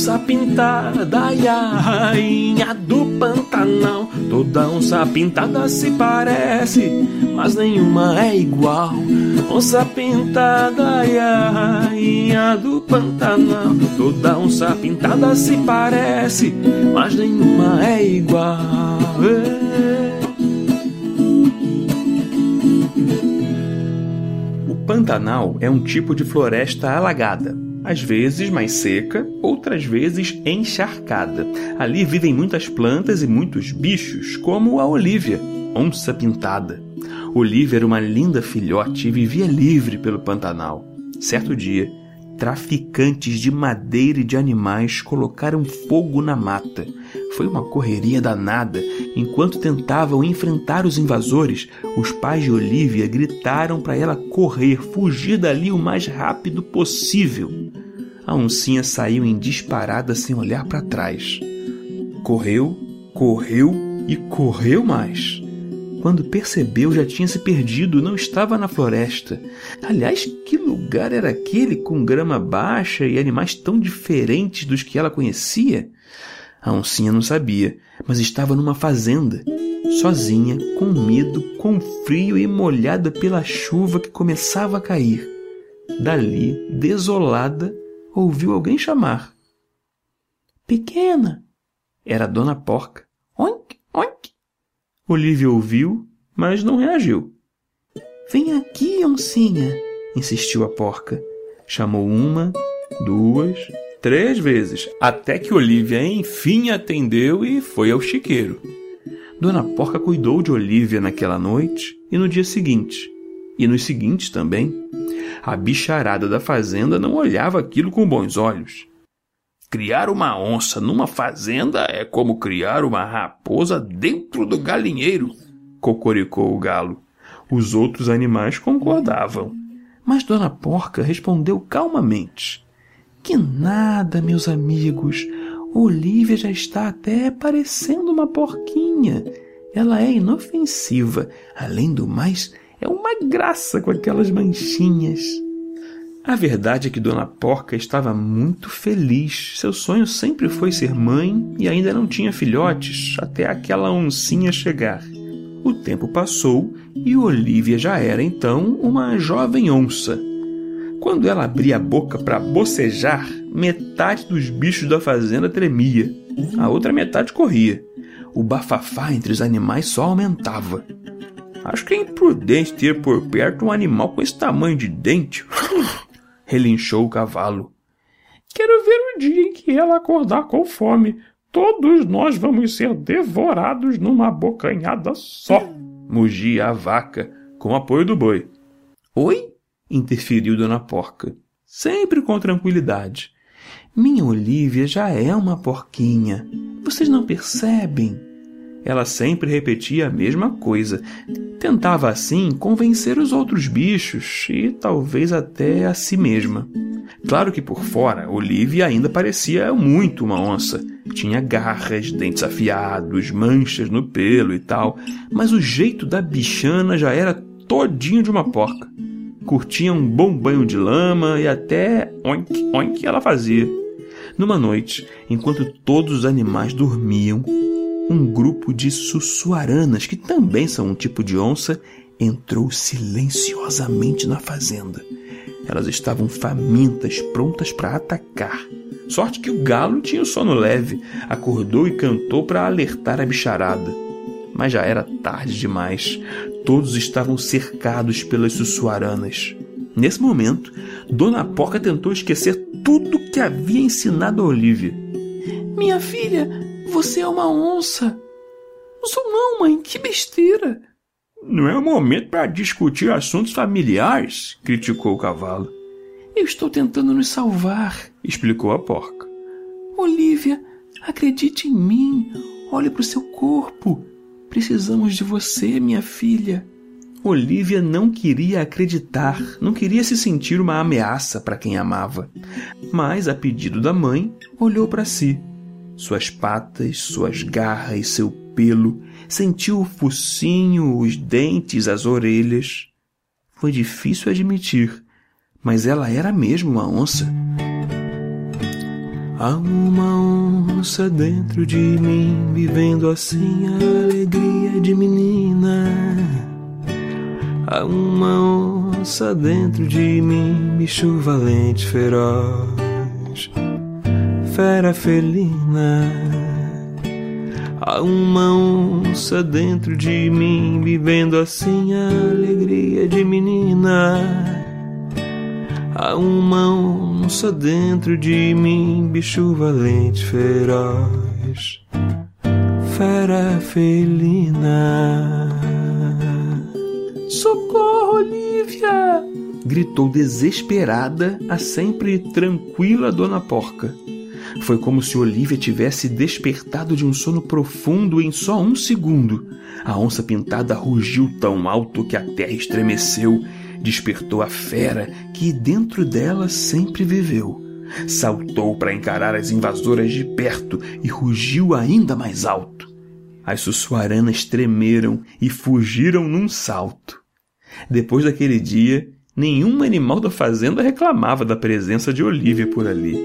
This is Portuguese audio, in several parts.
Onça pintada e a rainha do Pantanal. Toda onça pintada se parece, mas nenhuma é igual. Onça pintada e a rainha do Pantanal. Toda onça pintada se parece, mas nenhuma é igual. O Pantanal é um tipo de floresta alagada às vezes mais seca, outras vezes encharcada. Ali vivem muitas plantas e muitos bichos, como a Olívia, onça pintada. Olívia era uma linda filhote e vivia livre pelo Pantanal. Certo dia, traficantes de madeira e de animais colocaram fogo na mata. Foi uma correria danada. Enquanto tentavam enfrentar os invasores, os pais de Olivia gritaram para ela correr, fugir dali o mais rápido possível. A oncinha saiu em disparada sem olhar para trás. Correu, correu e correu mais. Quando percebeu, já tinha se perdido, não estava na floresta. Aliás, que lugar era aquele com grama baixa e animais tão diferentes dos que ela conhecia? A oncinha não sabia, mas estava numa fazenda, sozinha, com medo, com frio e molhada pela chuva que começava a cair. Dali, desolada, ouviu alguém chamar. Pequena! Era a Dona Porca. Oink, oink! Olivia ouviu, mas não reagiu. Vem aqui, oncinha, insistiu a porca. Chamou uma, duas, três vezes, até que Olivia enfim atendeu e foi ao chiqueiro. Dona Porca cuidou de Olivia naquela noite e no dia seguinte, e nos seguintes também. A bicharada da fazenda não olhava aquilo com bons olhos. Criar uma onça numa fazenda é como criar uma raposa dentro do galinheiro, cocoricou o galo. Os outros animais concordavam. Mas Dona Porca respondeu calmamente: Que nada, meus amigos. Olivia já está até parecendo uma porquinha. Ela é inofensiva. Além do mais, é uma graça com aquelas manchinhas. A verdade é que Dona Porca estava muito feliz. Seu sonho sempre foi ser mãe e ainda não tinha filhotes, até aquela oncinha chegar. O tempo passou e Olivia já era então uma jovem onça. Quando ela abria a boca para bocejar, metade dos bichos da fazenda tremia, a outra metade corria. O bafafá entre os animais só aumentava. Acho que é imprudente ter por perto um animal com esse tamanho de dente, relinchou o cavalo. Quero ver o dia em que ela acordar com fome. Todos nós vamos ser devorados numa bocanhada só, mugia a vaca, com apoio do boi. Oi? interferiu Dona Porca, sempre com tranquilidade. Minha Olívia já é uma porquinha. Vocês não percebem? Ela sempre repetia a mesma coisa. Tentava assim convencer os outros bichos e talvez até a si mesma. Claro que por fora, Olivia ainda parecia muito uma onça. Tinha garras, dentes afiados, manchas no pelo e tal, mas o jeito da bichana já era todinho de uma porca. Curtia um bom banho de lama e até oink oink ela fazia. Numa noite, enquanto todos os animais dormiam, um grupo de sussuaranas, que também são um tipo de onça, entrou silenciosamente na fazenda. Elas estavam famintas, prontas para atacar. Sorte que o galo tinha o sono leve, acordou e cantou para alertar a bicharada. Mas já era tarde demais. Todos estavam cercados pelas sussuaranas. Nesse momento, Dona Porca tentou esquecer tudo que havia ensinado a Olivia. Minha filha, você é uma onça. Não sou não, mãe. Que besteira. Não é o momento para discutir assuntos familiares, criticou o cavalo. Eu estou tentando nos salvar, explicou a porca. Olivia, acredite em mim. Olhe para o seu corpo. Precisamos de você, minha filha. Olivia não queria acreditar, não queria se sentir uma ameaça para quem amava. Mas, a pedido da mãe, olhou para si. Suas patas, suas garras, seu pelo, sentiu o focinho, os dentes, as orelhas. Foi difícil admitir, mas ela era mesmo uma onça. Há uma onça dentro de mim, vivendo assim a alegria de menina. Há uma onça dentro de mim, bicho valente, feroz, fera felina. Há uma onça dentro de mim, vivendo assim a alegria de menina. Há uma onça dentro de mim, bicho valente, feroz, fera felina. Socorro, Olivia! gritou desesperada a sempre tranquila Dona Porca. Foi como se Olivia tivesse despertado de um sono profundo em só um segundo. A onça pintada rugiu tão alto que a terra estremeceu despertou a fera que dentro dela sempre viveu. Saltou para encarar as invasoras de perto e rugiu ainda mais alto. As sussuaranas tremeram e fugiram num salto. Depois daquele dia, nenhum animal da fazenda reclamava da presença de Olivia por ali.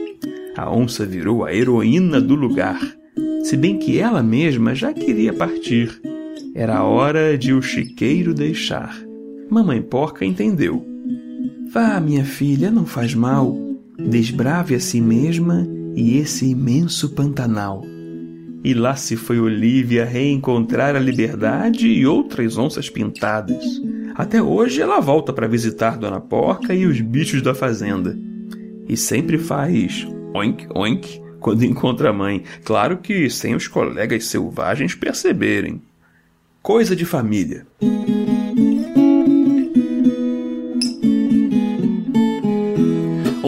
A onça virou a heroína do lugar, se bem que ela mesma já queria partir. Era hora de o chiqueiro deixar. Mamãe Porca entendeu. Vá, minha filha, não faz mal. Desbrave a si mesma e esse imenso pantanal. E lá se foi Olivia reencontrar a liberdade e outras onças pintadas. Até hoje ela volta para visitar Dona Porca e os bichos da fazenda. E sempre faz oink oink quando encontra a mãe. Claro que sem os colegas selvagens perceberem. Coisa de família.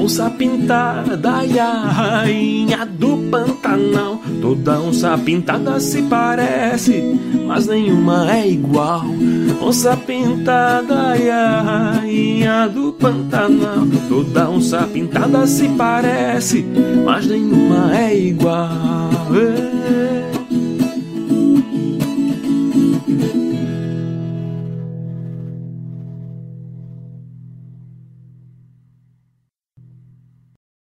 Onça pintada e a rainha do Pantanal. Toda onça pintada se parece, mas nenhuma é igual. Onça pintada e a rainha do Pantanal. Toda onça pintada se parece, mas nenhuma é igual. Ei.